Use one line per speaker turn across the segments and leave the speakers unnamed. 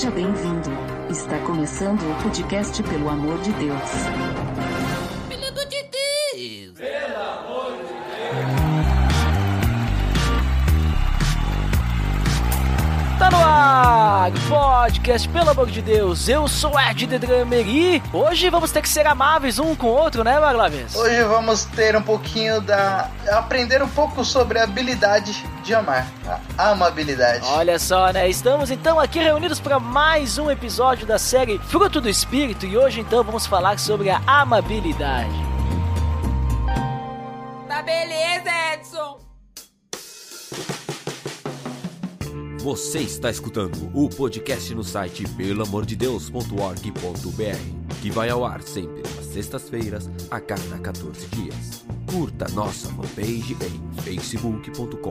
Seja bem-vindo. Está começando o podcast Pelo Amor de Deus.
Pelo amor de Deus!
Tá no ar, podcast, pelo amor de Deus, eu sou Ed The Drummer e hoje vamos ter que ser amáveis um com o outro, né, Maglaves?
Hoje vamos ter um pouquinho da. aprender um pouco sobre a habilidade de amar. A amabilidade.
Olha só, né? Estamos então aqui reunidos para mais um episódio da série Fruto do Espírito e hoje então vamos falar sobre a amabilidade.
Tá beleza, Edson!
Você está escutando o podcast no site pelamordedeus.org.br, que vai ao ar sempre às sextas-feiras, a cada 14 dias. Curta nossa fanpage em facebook.com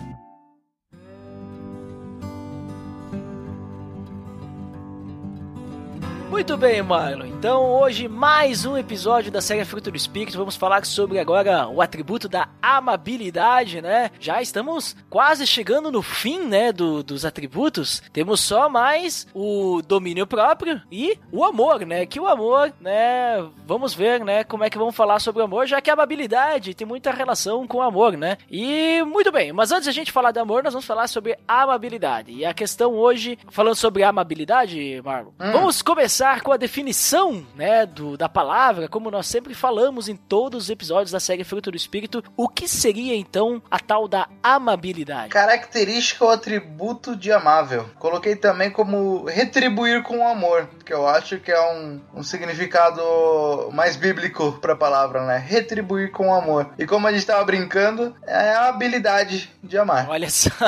Muito bem, Marlon. Então, hoje, mais um episódio da série Fruto do Espírito. Vamos falar sobre agora o atributo da amabilidade, né? Já estamos quase chegando no fim, né, do, dos atributos. Temos só mais o domínio próprio e o amor, né? Que o amor, né, vamos ver, né, como é que vamos falar sobre o amor, já que a amabilidade tem muita relação com o amor, né? E, muito bem, mas antes a gente falar do amor, nós vamos falar sobre amabilidade. E a questão hoje, falando sobre amabilidade, Marlon,
Hum.
vamos começar com a definição, né, do, da palavra, como nós sempre falamos em todos os episódios da série Fruto do Espírito, o que seria então a tal da amabilidade?
Característica ou atributo de amável. Coloquei também como retribuir com amor, que eu acho que é um, um significado mais bíblico pra palavra, né? Retribuir com amor. E como a gente tava brincando, é a habilidade de amar.
Olha só.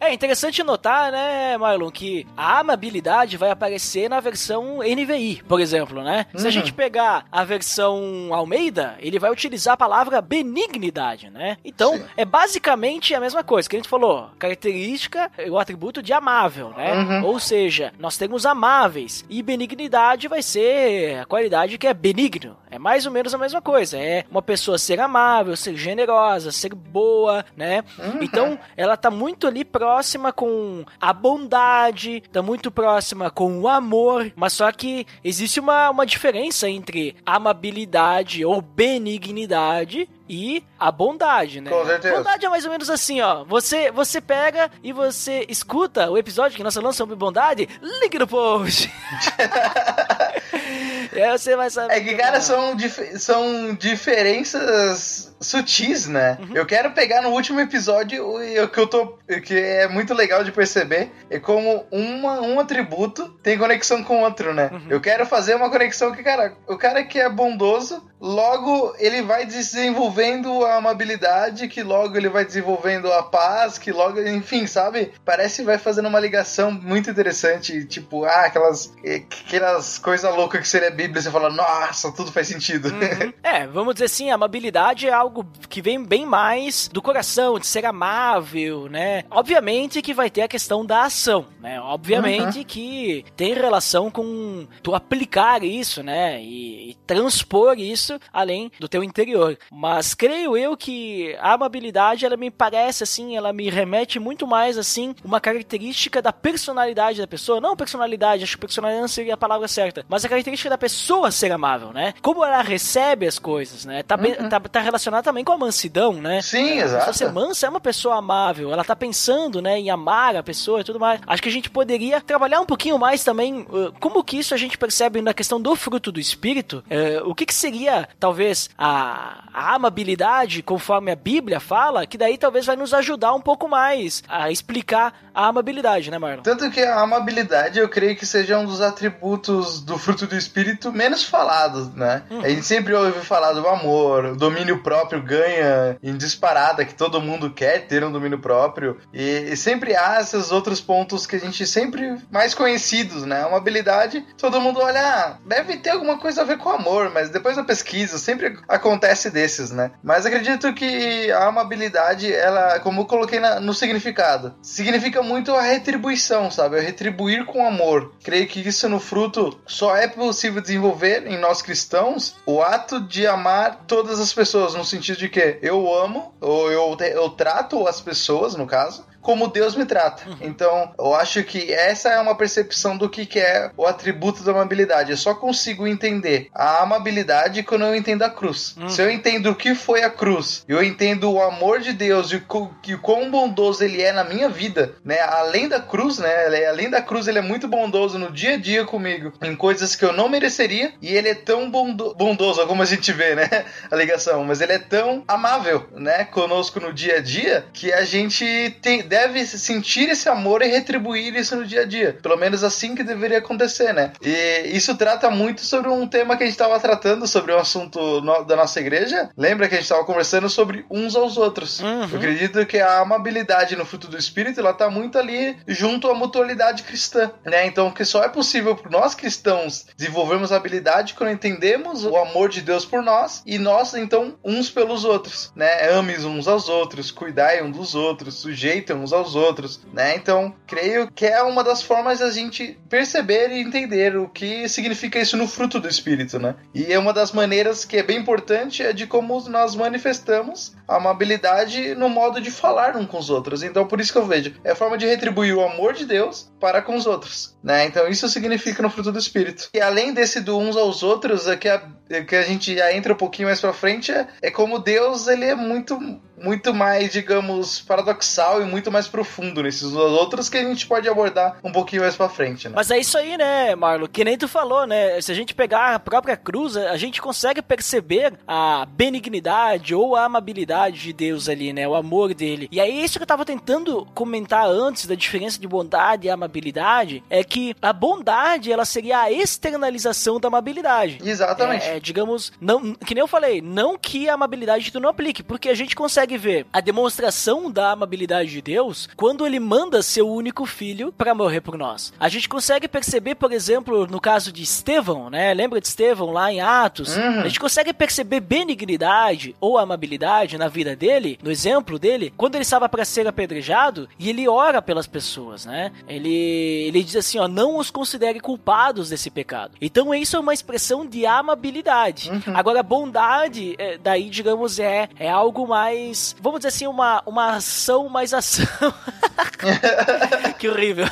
É interessante notar, né, Marlon, que a amabilidade vai aparecer na versão NVI, por exemplo, né? Se a
Uhum.
gente pegar a versão Almeida, ele vai utilizar a palavra benignidade, né? Então,
Sim.
é basicamente a mesma coisa que a gente falou. Característica, é o atributo de amável, né?
Uhum.
Ou seja, nós temos amáveis e benignidade vai ser a qualidade que é benigno. É mais ou menos a mesma coisa. É uma pessoa ser amável, ser generosa, ser boa, né?
Uhum.
Então, ela tá muito ali próxima com a bondade, tá muito próxima com o amor, mas só que existe uma, uma diferença entre amabilidade ou benignidade e a bondade, né?
Com certeza.
Bondade é mais ou menos assim, ó. Você, você pega e você escuta o episódio que nós falamos sobre bondade, link no post. e aí você vai saber.
É que, cara, são, dif- são diferenças sutis, né?
Uhum.
Eu quero pegar no último episódio o que eu tô. que é muito legal de perceber. É como uma, um atributo tem conexão com o outro, né?
Uhum.
Eu quero fazer uma conexão que, cara, o cara que é bondoso, logo ele vai desenvolvendo a amabilidade, que logo ele vai desenvolvendo a paz, que logo, enfim, sabe? Parece que vai fazendo uma ligação muito interessante. Tipo, ah, aquelas, aquelas coisas loucas que seria Bíblia, você fala, nossa, tudo faz sentido.
Uhum. É, vamos dizer assim, a amabilidade é algo que vem bem mais do coração, de ser amável, né? Obviamente que vai ter a questão da ação, né? Obviamente que tem relação com tu aplicar isso, né? E, e transpor isso além do teu interior. Mas creio eu que a amabilidade, ela me parece assim, ela me remete muito mais assim, uma característica da personalidade da pessoa. Não personalidade, acho que personalidade não seria a palavra certa, mas a característica da pessoa ser amável, né? Como ela recebe as coisas, né? Tá, bem- tá, tá relacionado também com a mansidão, né?
Sim,
A
exato.
ser mansa é uma pessoa amável, ela tá pensando, né, em amar a pessoa e tudo mais. Acho que a gente poderia trabalhar um pouquinho mais também uh, como que isso a gente percebe na questão do fruto do espírito. Uh, o que que seria, talvez, a, a amabilidade, conforme a Bíblia fala, que daí talvez vai nos ajudar um pouco mais a explicar a amabilidade, né, Marlon?
Tanto que a amabilidade eu creio que seja um dos atributos do fruto do espírito menos falados, né? A gente sempre ouve falar do amor, o domínio próprio ganha em disparada, que todo mundo quer ter um domínio próprio. E, e sempre há esses outros pontos que a gente sempre mais conhecidos, né? Uma habilidade, todo mundo olha, ah, deve ter alguma coisa a ver com amor, mas depois da pesquisa sempre acontece desses, né? Mas acredito que a amabilidade, ela, como eu coloquei na, no significado, significa muito a retribuição, sabe? A retribuir com amor. Creio que isso no fruto só é possível desenvolver em nós cristãos o ato de amar todas as pessoas, no sentido de que eu amo, ou eu, eu trato as pessoas, no caso, como Deus me trata. Uhum. Então, eu acho que essa é uma percepção do que, que é o atributo da amabilidade. Eu só consigo entender a amabilidade quando eu entendo a cruz. Uhum. Se eu entendo o que foi a cruz, eu entendo o amor de Deus e o, quão bondoso ele é na minha vida, né? Além da cruz, né? Além da cruz, ele é muito bondoso no dia a dia comigo, em coisas que eu não mereceria, e ele é tão bondo bondoso, como a gente vê, né? A ligação, mas ele é tão amável, né? Conosco no dia a dia, que a gente tem deve sentir esse amor e retribuir isso no dia a dia. Pelo menos assim que deveria acontecer, né? E isso trata muito sobre um tema que a gente estava tratando, sobre um assunto no, da nossa igreja. Lembra que a gente estava conversando sobre uns aos outros? Uhum. Eu acredito que a amabilidade no fruto do Espírito, ela tá muito ali junto à mutualidade cristã, né? Então, que só é possível para nós cristãos desenvolvermos habilidade quando entendemos o amor de Deus por nós e nós, então, uns pelos outros, né? Ames uns aos outros, cuidai um dos outros, sujeitem uns aos outros, né? Então, creio que é uma das formas da gente perceber e entender o que significa isso no fruto do Espírito, né? E é uma das maneiras que é bem importante é de como nós manifestamos a amabilidade no modo de falar uns com os outros. Então, por isso que eu vejo, é a forma de retribuir o amor de Deus para com os outros, né? Então, isso significa no fruto do Espírito. E além desse do uns aos outros, é a, é que a gente já entra um pouquinho mais pra frente, é, é como Deus, ele é muito muito mais, digamos, paradoxal e muito mais profundo nesses outros que a gente pode abordar um pouquinho mais pra frente, né?
Mas é isso aí, né, Marlo? Que nem tu falou, né? Se a gente pegar a própria cruz, a gente consegue perceber a benignidade ou a amabilidade de Deus ali, né? O amor dele. E aí, isso que eu tava tentando comentar antes da diferença de bondade e amabilidade é que a bondade, ela seria a externalização da amabilidade.
Exatamente.
É, digamos, não, que nem eu falei, não que a amabilidade tu não aplique, porque a gente consegue ver a demonstração da amabilidade de Deus quando ele manda seu único filho para morrer por nós. A gente consegue perceber, por exemplo, no caso de Estevão, né? Lembra de Estevão lá em Atos? Uhum. A gente consegue perceber benignidade ou amabilidade na vida dele, no exemplo dele, quando ele estava para ser apedrejado e ele ora pelas pessoas, né? Ele, ele diz assim, ó, não os considere culpados desse pecado. Então isso é uma expressão de amabilidade. Uhum. Agora, bondade, é, daí, digamos, é, é algo mais, vamos dizer assim, uma, uma ação mais ação. que horrível.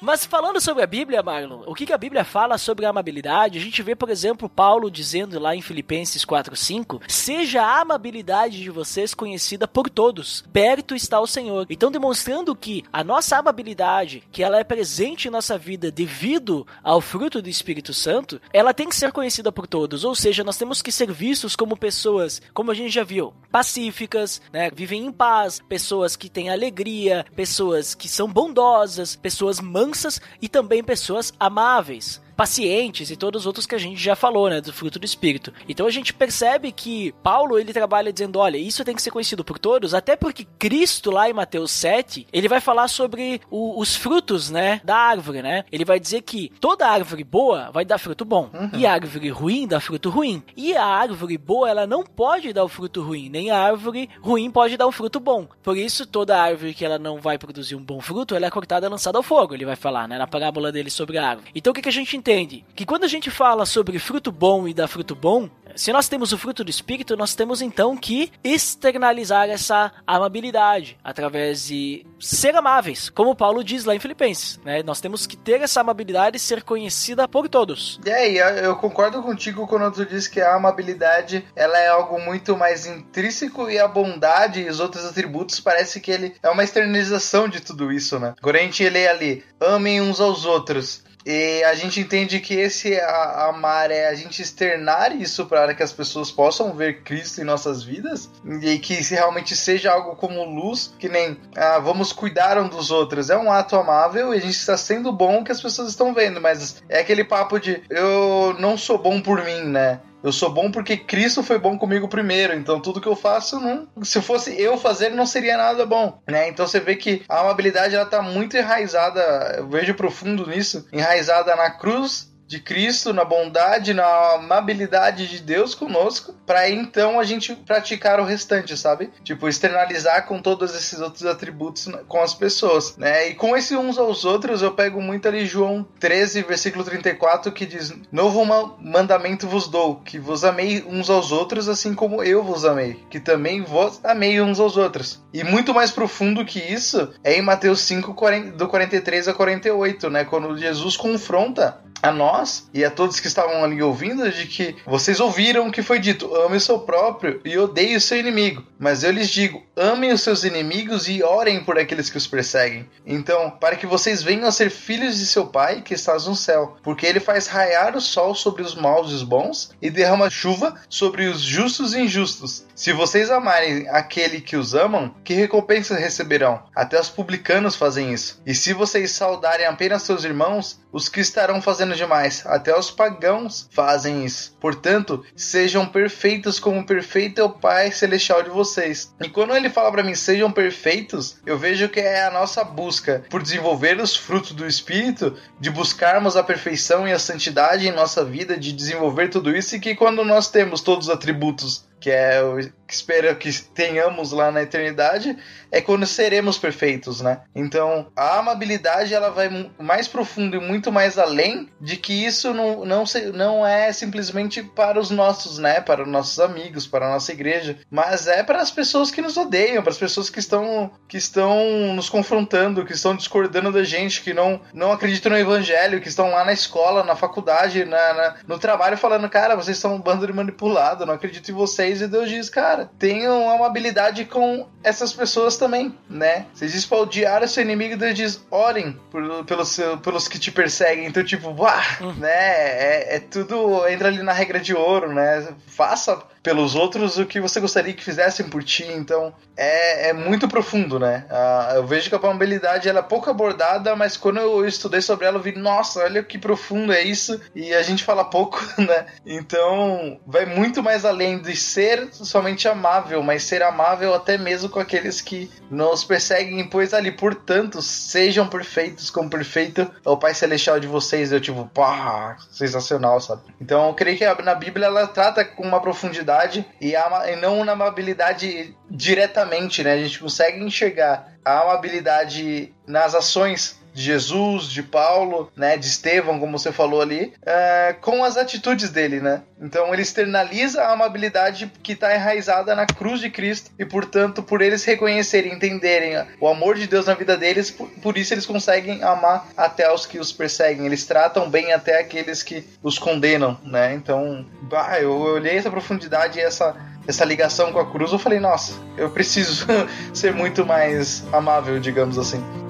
Mas falando sobre a Bíblia, Marlon, o que, que a Bíblia fala sobre a amabilidade? A gente vê, por exemplo, Paulo dizendo lá em Filipenses 4:5, seja a amabilidade de vocês conhecida por todos. Perto está o Senhor. Então demonstrando que a nossa amabilidade, que ela é presente em nossa vida devido ao fruto do Espírito Santo, ela tem que ser conhecida por todos. Ou seja, nós temos que ser vistos como pessoas, como a gente já viu, pacíficas, né, vivem em paz, pessoas que têm alegria, pessoas que são bondosas, pessoas mansas e também pessoas amáveis pacientes e todos os outros que a gente já falou, né, do fruto do espírito. Então a gente percebe que Paulo ele trabalha dizendo, olha, isso tem que ser conhecido por todos, até porque Cristo lá em Mateus 7, ele vai falar sobre o, os frutos, né, da árvore, né? Ele vai dizer que toda árvore boa vai dar fruto bom uhum. e a árvore ruim dá fruto ruim. E a árvore boa, ela não pode dar o fruto ruim, nem a árvore ruim pode dar um fruto bom. Por isso toda árvore que ela não vai produzir um bom fruto, ela é cortada e lançada ao fogo, ele vai falar, né, na parábola dele sobre a árvore. Então o que, que a gente entende que quando a gente fala sobre fruto bom e dar fruto bom, se nós temos o fruto do Espírito, nós temos então que externalizar essa amabilidade através de ser amáveis, como Paulo diz lá em Filipenses. Né? Nós temos que ter essa amabilidade e ser conhecida por todos.
É, e eu concordo contigo quando tu diz que a amabilidade ela é algo muito mais intrínseco e a bondade e os outros atributos parece que ele é uma externalização de tudo isso, né? A gente lê ali, amem uns aos outros, e a gente entende que esse amar é a gente externar isso para que as pessoas possam ver Cristo em nossas vidas e que se realmente seja algo como luz, que nem ah, vamos cuidar um dos outros. É um ato amável e a gente está sendo bom que as pessoas estão vendo, mas é aquele papo de eu não sou bom por mim, né? Eu sou bom porque Cristo foi bom comigo primeiro. Então tudo que eu faço, não, se fosse eu fazer, não seria nada bom, né? Então você vê que a amabilidade ela tá muito enraizada, eu vejo profundo nisso, enraizada na cruz de Cristo, na bondade, na amabilidade de Deus conosco, para então a gente praticar o restante, sabe? Tipo, externalizar com todos esses outros atributos com as pessoas, né? E com esses uns aos outros, eu pego muito ali João 13, versículo 34, que diz: Novo mandamento vos dou, que vos amei uns aos outros, assim como eu vos amei, que também vos amei uns aos outros. E muito mais profundo que isso é em Mateus 5, do 43 a 48, né? Quando Jesus confronta a nós e a todos que estavam ali ouvindo de que vocês ouviram o que foi dito: ame o seu próprio e odeie o seu inimigo. Mas eu lhes digo: amem os seus inimigos e orem por aqueles que os perseguem. Então, para que vocês venham a ser filhos de seu Pai que estás no céu, porque ele faz raiar o sol sobre os maus e os bons e derrama chuva sobre os justos e injustos. Se vocês amarem aquele que os amam, que recompensa receberão? Até os publicanos fazem isso. E se vocês saudarem apenas seus irmãos, os que estarão fazendo demais, até os pagãos fazem isso. Portanto, sejam perfeitos como perfeito é o Pai celestial de vocês. E quando ele fala para mim sejam perfeitos, eu vejo que é a nossa busca por desenvolver os frutos do espírito, de buscarmos a perfeição e a santidade em nossa vida, de desenvolver tudo isso e que quando nós temos todos os atributos que é o que espero que tenhamos lá na eternidade, é quando seremos perfeitos, né? Então, a amabilidade ela vai mais profundo e muito mais além de que isso não, não, se, não é simplesmente para os nossos, né? Para os nossos amigos, para a nossa igreja, mas é para as pessoas que nos odeiam, para as pessoas que estão, que estão nos confrontando, que estão discordando da gente, que não, não acreditam no evangelho, que estão lá na escola, na faculdade, na, na no trabalho falando, cara, vocês são um bando de manipulado, não acredito em vocês, e Deus diz, cara, tenham uma amabilidade com essas pessoas também, né? Você diz pra odiar o seu inimigo, Deus diz, orem por, pelos, seu, pelos que te perseguem. Então, tipo, hum. né? É, é tudo, entra ali na regra de ouro, né? Faça pelos outros o que você gostaria que fizessem por ti. Então é, é muito profundo, né? Uh, eu vejo que a amabilidade ela é pouco abordada, mas quando eu estudei sobre ela, eu vi, nossa, olha que profundo é isso. E a gente fala pouco, né? Então vai muito mais além de ser somente amável, mas ser amável até mesmo com aqueles que nos perseguem, pois ali, portanto, sejam perfeitos como perfeito é o Pai Celestial de vocês. Eu, tipo, pá, sensacional, sabe? Então eu creio que na Bíblia ela trata com uma profundidade amabilidade e, a, e não na amabilidade diretamente, né? A gente consegue enxergar a amabilidade nas ações de Jesus, de Paulo, né, de Estevão, como você falou ali, é, com as atitudes dele, né? Então ele externaliza a amabilidade que está enraizada na cruz de Cristo e, portanto, por eles reconhecerem, entenderem o amor de Deus na vida deles, por, por isso eles conseguem amar até os que os perseguem. Eles tratam bem até aqueles que os condenam, né? Então, bah, eu olhei essa profundidade e essa essa ligação com a cruz, eu falei, nossa, eu preciso ser muito mais amável, digamos assim.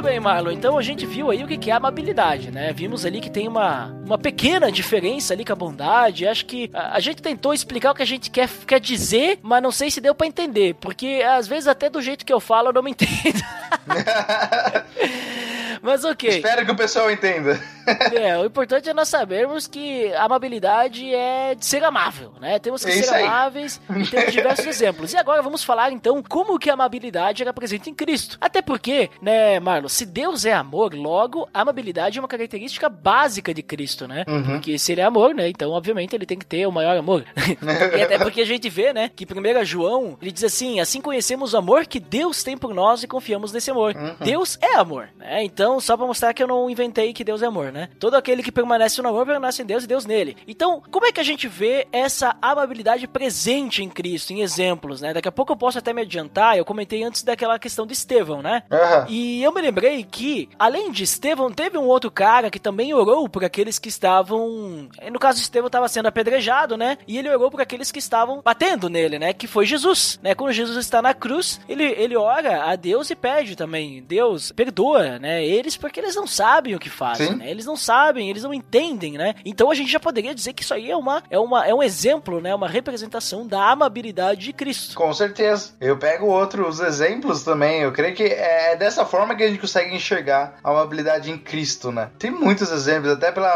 Muito bem, Marlon. Então a gente viu aí o que é amabilidade, né? Vimos ali que tem uma, uma pequena diferença ali com a bondade. Acho que a, a gente tentou explicar o que a gente quer, quer dizer, mas não sei se deu para entender. Porque às vezes até do jeito que eu falo eu não me entendo. Mas ok.
Espero que o pessoal entenda.
É, o importante é nós sabermos que a amabilidade é de ser amável, né? Temos que é ser amáveis e temos diversos exemplos. E agora vamos falar então como que a amabilidade era presente em Cristo. Até porque, né, Marlon, se Deus é amor, logo a amabilidade é uma característica básica de Cristo, né? Uhum. Porque se ele é amor, né? Então, obviamente, ele tem que ter o maior amor. e até porque a gente vê, né, que 1 João, ele diz assim: assim conhecemos o amor que Deus tem por nós e confiamos nesse amor. Uhum. Deus é amor, né? Então, só pra mostrar que eu não inventei que Deus é amor, né? Todo aquele que permanece no amor permanece em Deus e Deus nele. Então, como é que a gente vê essa amabilidade presente em Cristo, em exemplos, né? Daqui a pouco eu posso até me adiantar, eu comentei antes daquela questão de Estevão, né? Uhum. E eu me lembrei que, além de Estevão, teve um outro cara que também orou por aqueles que estavam. No caso, Estevão estava sendo apedrejado, né? E ele orou por aqueles que estavam batendo nele, né? Que foi Jesus, né? Quando Jesus está na cruz, ele, ele ora a Deus e pede também: Deus, perdoa, né? Eles porque eles não sabem o que fazem, né? Eles eles não sabem, eles não entendem, né? Então a gente já poderia dizer que isso aí é uma é uma é um exemplo, né, uma representação da amabilidade de Cristo.
Com certeza. Eu pego outros exemplos também. Eu creio que é dessa forma que a gente consegue enxergar a amabilidade em Cristo, né? Tem muitos exemplos, até pela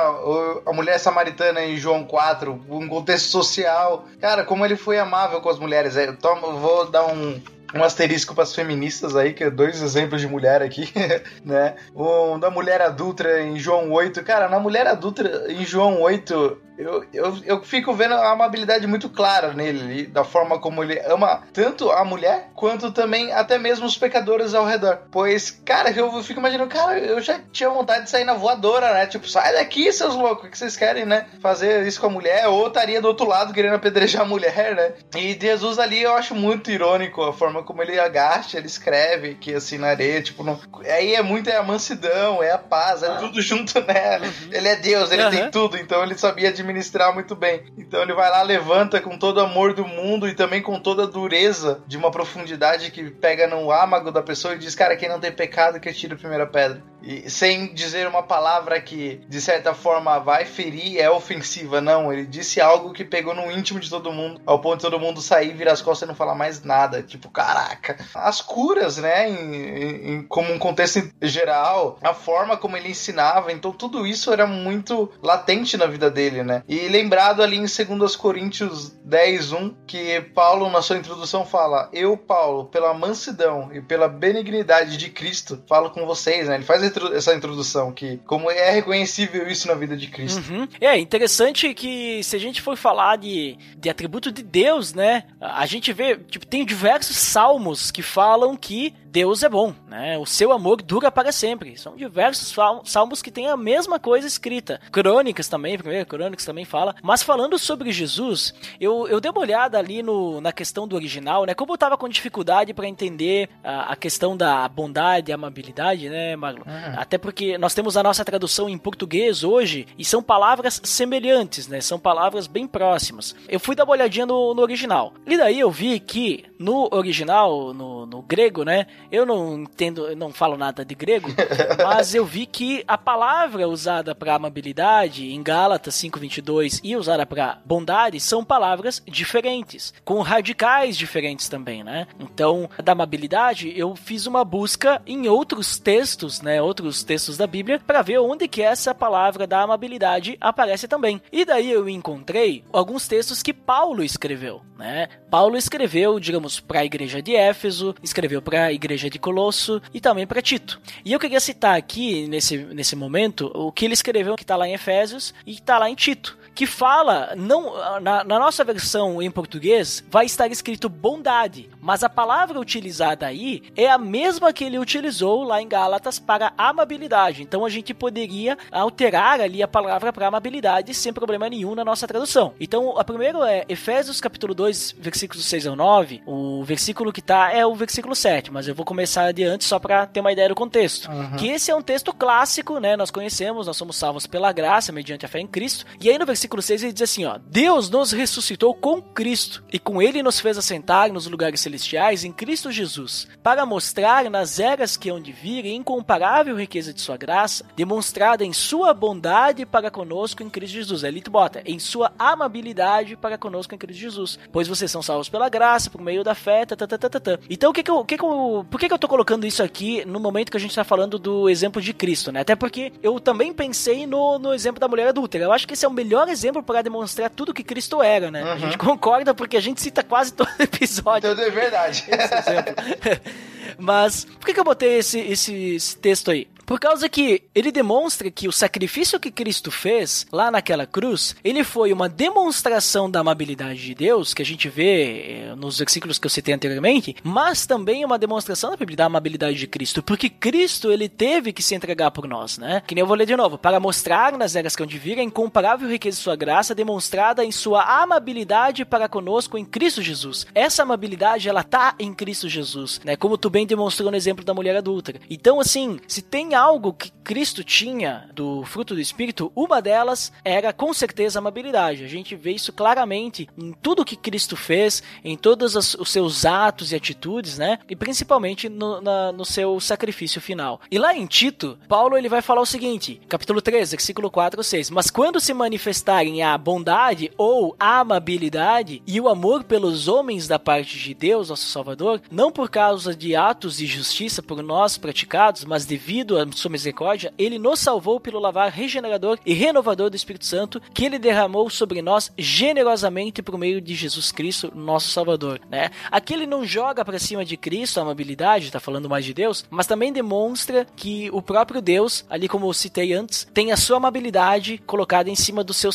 a mulher samaritana em João 4, um contexto social. Cara, como ele foi amável com as mulheres. Eu tomo, vou dar um, um asterisco para as feministas aí, que é dois exemplos de mulher aqui, né? Um da mulher adulta em João 8. Cara, na mulher adulta em João 8, eu, eu, eu fico vendo a amabilidade muito clara nele, da forma como ele ama tanto a mulher, quanto também até mesmo os pecadores ao redor. Pois, cara, eu fico imaginando, cara, eu já tinha vontade de sair na voadora, né? Tipo, sai daqui, seus loucos, o que vocês querem, né? Fazer isso com a mulher, ou estaria do outro lado querendo apedrejar a mulher, né? E Jesus ali eu acho muito irônico a forma como ele agacha, ele escreve que assim na areia, tipo, não... aí é muito é a mansidão, é a paz, é tudo junto, né? Ele é Deus, ele uhum. tem tudo, então ele sabia de administrar muito bem. Então ele vai lá, levanta com todo o amor do mundo e também com toda a dureza de uma profundidade que pega no âmago da pessoa e diz: Cara, quem não tem pecado que tira a primeira pedra. E sem dizer uma palavra que, de certa forma, vai ferir, é ofensiva. Não, ele disse algo que pegou no íntimo de todo mundo, ao ponto de todo mundo sair, virar as costas e não falar mais nada. Tipo, caraca. As curas, né, em, em, como um contexto geral, a forma como ele ensinava, então tudo isso era muito latente na vida dele, né? E lembrado ali em 2 Coríntios 10, 1, que Paulo, na sua introdução, fala: Eu, Paulo, pela mansidão e pela benignidade de Cristo, falo com vocês, né? Ele faz essa introdução, que como é reconhecível isso na vida de Cristo.
Uhum. É interessante que se a gente for falar de, de atributo de Deus, né? A gente vê, tipo, tem diversos salmos que falam que Deus é bom, né? O seu amor dura para sempre. São diversos salmos que têm a mesma coisa escrita. Crônicas também, primeiro Crônicas também fala. Mas falando sobre Jesus, eu, eu dei uma olhada ali no, na questão do original, né? Como eu tava com dificuldade para entender a, a, questão da bondade e amabilidade, né, Marlon? Uhum. Até porque nós temos a nossa tradução em português hoje e são palavras semelhantes, né? São palavras bem próximas. Eu fui dar uma olhadinha no, no original. E daí eu vi que no original, no, no grego, né? Eu não entendo, não falo nada de grego, mas eu vi que a palavra usada para amabilidade em Gálatas 5:22 e usada para bondade são palavras diferentes, com radicais diferentes também, né? Então, da amabilidade, eu fiz uma busca em outros textos, né, outros textos da Bíblia para ver onde que essa palavra da amabilidade aparece também. E daí eu encontrei alguns textos que Paulo escreveu, né? Paulo escreveu, digamos, para a igreja de Éfeso, escreveu para a igreja de Colosso e também para Tito. E eu queria citar aqui, nesse, nesse momento, o que ele escreveu, que está lá em Efésios e está lá em Tito que fala, não na, na, nossa versão em português, vai estar escrito bondade, mas a palavra utilizada aí é a mesma que ele utilizou lá em Gálatas para amabilidade. Então a gente poderia alterar ali a palavra para amabilidade sem problema nenhum na nossa tradução. Então, a primeiro é Efésios capítulo 2, versículos 6 ao 9. O versículo que tá é o versículo 7, mas eu vou começar adiante só para ter uma ideia do contexto. Uhum. Que esse é um texto clássico, né? Nós conhecemos, nós somos salvos pela graça mediante a fé em Cristo. E aí no versículo versículo 6 ele diz assim: ó, Deus nos ressuscitou com Cristo e com ele nos fez assentar nos lugares celestiais em Cristo Jesus, para mostrar nas eras que hão de vir a incomparável riqueza de sua graça, demonstrada em sua bondade para conosco em Cristo Jesus. Ele bota, em sua amabilidade para conosco em Cristo Jesus, pois vocês são salvos pela graça, por meio da fé, tá, tá, tá, tá, tá. Então o que que eu, que que eu, por que que eu tô colocando isso aqui no momento que a gente está falando do exemplo de Cristo, né? Até porque eu também pensei no, no exemplo da mulher adulta. Eu acho que esse é o melhor exemplo para demonstrar tudo que Cristo era, né? Uhum. A gente concorda porque a gente cita quase todo episódio.
Tudo é verdade.
Mas por que, que eu botei esse, esse, esse texto aí? Por causa que ele demonstra que o sacrifício que Cristo fez lá naquela cruz, ele foi uma demonstração da amabilidade de Deus, que a gente vê eh, nos versículos que eu citei anteriormente, mas também uma demonstração da amabilidade de Cristo, porque Cristo ele teve que se entregar por nós, né? Que nem eu vou ler de novo, para mostrar nas eras que onde vir a incomparável riqueza sua graça demonstrada em sua amabilidade para conosco em Cristo Jesus. Essa amabilidade ela tá em Cristo Jesus, né? Como tu bem demonstrou no exemplo da mulher adulta. Então assim, se tem algo que Cristo tinha do fruto do Espírito, uma delas era com certeza a amabilidade. A gente vê isso claramente em tudo que Cristo fez, em todos os seus atos e atitudes, né? E principalmente no, na, no seu sacrifício final. E lá em Tito, Paulo ele vai falar o seguinte, capítulo 13, versículo 4 ou 6. Mas quando se manifestarem a bondade ou a amabilidade e o amor pelos homens da parte de Deus, nosso Salvador, não por causa de atos de justiça por nós praticados, mas devido à sua misericórdia, ele nos salvou pelo lavar regenerador e renovador do Espírito Santo que ele derramou sobre nós generosamente por meio de Jesus Cristo, nosso Salvador, né? Aqui ele não joga para cima de Cristo a amabilidade, tá falando mais de Deus, mas também demonstra que o próprio Deus, ali como eu citei antes, tem a sua amabilidade colocada em cima do seu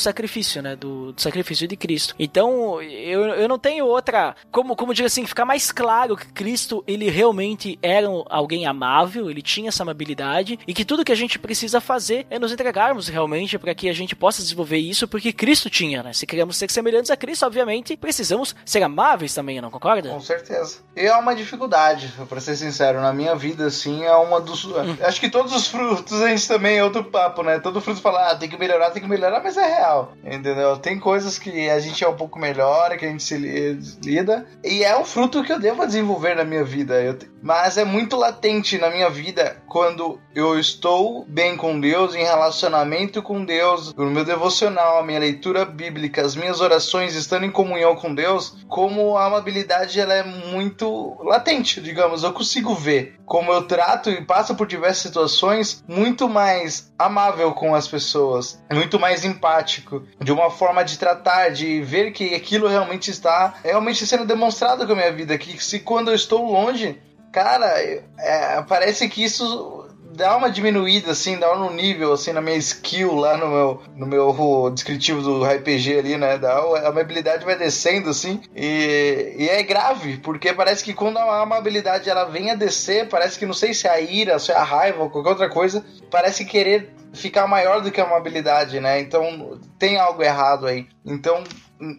né? Do, do sacrifício de Cristo. Então, eu, eu não tenho outra, como, como dizer assim, ficar mais claro que Cristo, ele realmente era alguém amável, ele tinha essa amabilidade e que tudo que a gente precisa fazer é nos entregarmos realmente para que a gente possa desenvolver isso, porque Cristo tinha, né? Se queremos ser semelhantes a Cristo, obviamente, precisamos ser amáveis também, não concorda?
Com certeza. E é uma dificuldade, para ser sincero, na minha vida, assim, é uma dos. Hum. Acho que todos os frutos a gente também é outro papo, né? Todo fruto fala, ah, tem que melhorar, tem que melhorar, mas é real, entendeu? Tem coisas que a gente é um pouco melhor, que a gente se lida, e é um fruto que eu devo desenvolver na minha vida. Eu, mas é muito latente na minha vida quando eu estou bem com Deus, em relacionamento com Deus, no meu devocional, a minha leitura bíblica, as minhas orações estando em comunhão com Deus, como a amabilidade ela é muito latente, digamos, eu consigo ver como eu trato e passo por diversas situações muito mais amável com as pessoas, muito mais empático, de uma forma de tratar, de ver que aquilo realmente está realmente sendo demonstrado com a minha vida, que se quando eu estou longe Cara, é, parece que isso dá uma diminuída, assim, dá um nível, assim, na minha skill lá no meu, no meu descritivo do RPG ali, né? Dá, a amabilidade vai descendo, assim, e, e é grave, porque parece que quando a amabilidade ela vem a descer, parece que não sei se é a ira, se é a raiva ou qualquer outra coisa, parece querer ficar maior do que a amabilidade, né? Então tem algo errado aí. Então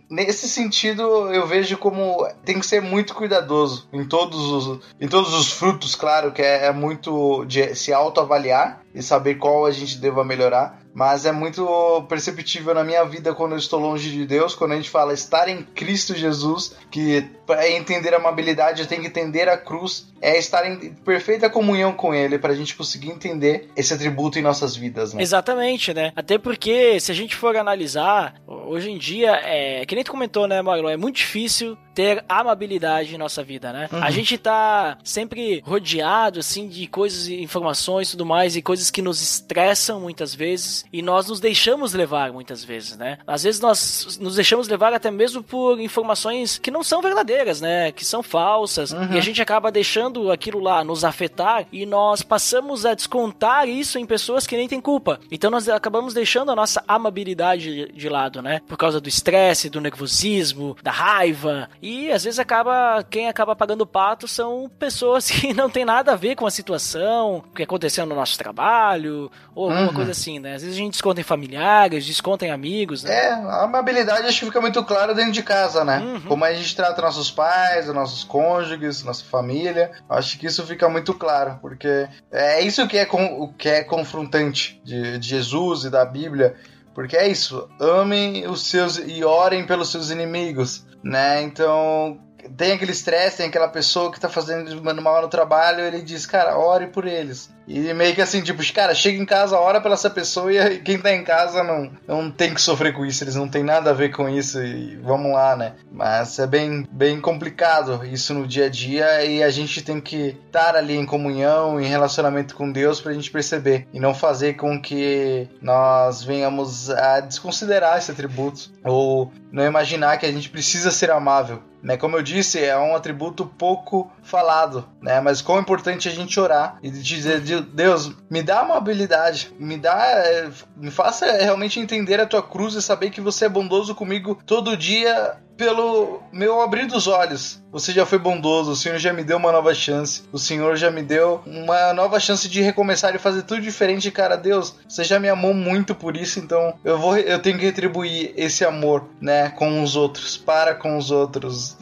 nesse sentido, eu vejo como tem que ser muito cuidadoso em todos os, em todos os frutos, claro, que é, é muito de se autoavaliar e saber qual a gente deva melhorar. Mas é muito perceptível na minha vida quando eu estou longe de Deus, quando a gente fala estar em Cristo Jesus, que para entender a amabilidade eu tenho que entender a cruz, é estar em perfeita comunhão com Ele para a gente conseguir entender esse atributo em nossas vidas. Né?
Exatamente, né? Até porque se a gente for analisar, hoje em dia, é, que nem tu comentou, né, Marlon, é muito difícil ter amabilidade em nossa vida, né? Uhum. A gente tá sempre rodeado, assim, de coisas, informações e tudo mais, e coisas que nos estressam muitas vezes, e nós nos deixamos levar muitas vezes, né? Às vezes nós nos deixamos levar até mesmo por informações que não são verdadeiras, né? Que são falsas, uhum. e a gente acaba deixando aquilo lá nos afetar, e nós passamos a descontar isso em pessoas que nem têm culpa. Então nós acabamos deixando a nossa amabilidade de lado, né? Por causa do estresse, do nervosismo, da raiva, e às vezes acaba quem acaba pagando o pato são pessoas que não tem nada a ver com a situação, o que aconteceu no nosso trabalho, ou alguma uhum. coisa assim, né? Às vezes a gente desconta em familiares, desconta em amigos, né?
É, a amabilidade acho que fica muito clara dentro de casa, né? Uhum. Como a gente trata nossos pais, nossos cônjuges, nossa família. Acho que isso fica muito claro, porque é isso que é, com, o que é confrontante de, de Jesus e da Bíblia. Porque é isso, amem os seus e orem pelos seus inimigos né? Então, tem aquele estresse, tem aquela pessoa que tá fazendo mal no trabalho, ele diz, cara, ore por eles. E meio que assim, tipo, cara, chega em casa, ora pela essa pessoa e quem tá em casa não, não tem que sofrer com isso, eles não tem nada a ver com isso e vamos lá, né? Mas é bem, bem complicado isso no dia a dia e a gente tem que estar ali em comunhão, em relacionamento com Deus pra gente perceber e não fazer com que nós venhamos a desconsiderar esse atributo ou não imaginar que a gente precisa ser amável. Né? Como eu disse, é um atributo pouco falado, né? Mas quão importante a gente orar e dizer, Deus, me dá uma habilidade, me dá, é, me faça realmente entender a tua cruz e saber que você é bondoso comigo todo dia pelo meu abrir dos olhos. Você já foi bondoso, o Senhor já me deu uma nova chance, o Senhor já me deu uma nova chance de recomeçar e fazer tudo diferente, cara. Deus, você já me amou muito por isso, então eu vou, eu tenho que retribuir esse amor, né, com os outros, para com os outros,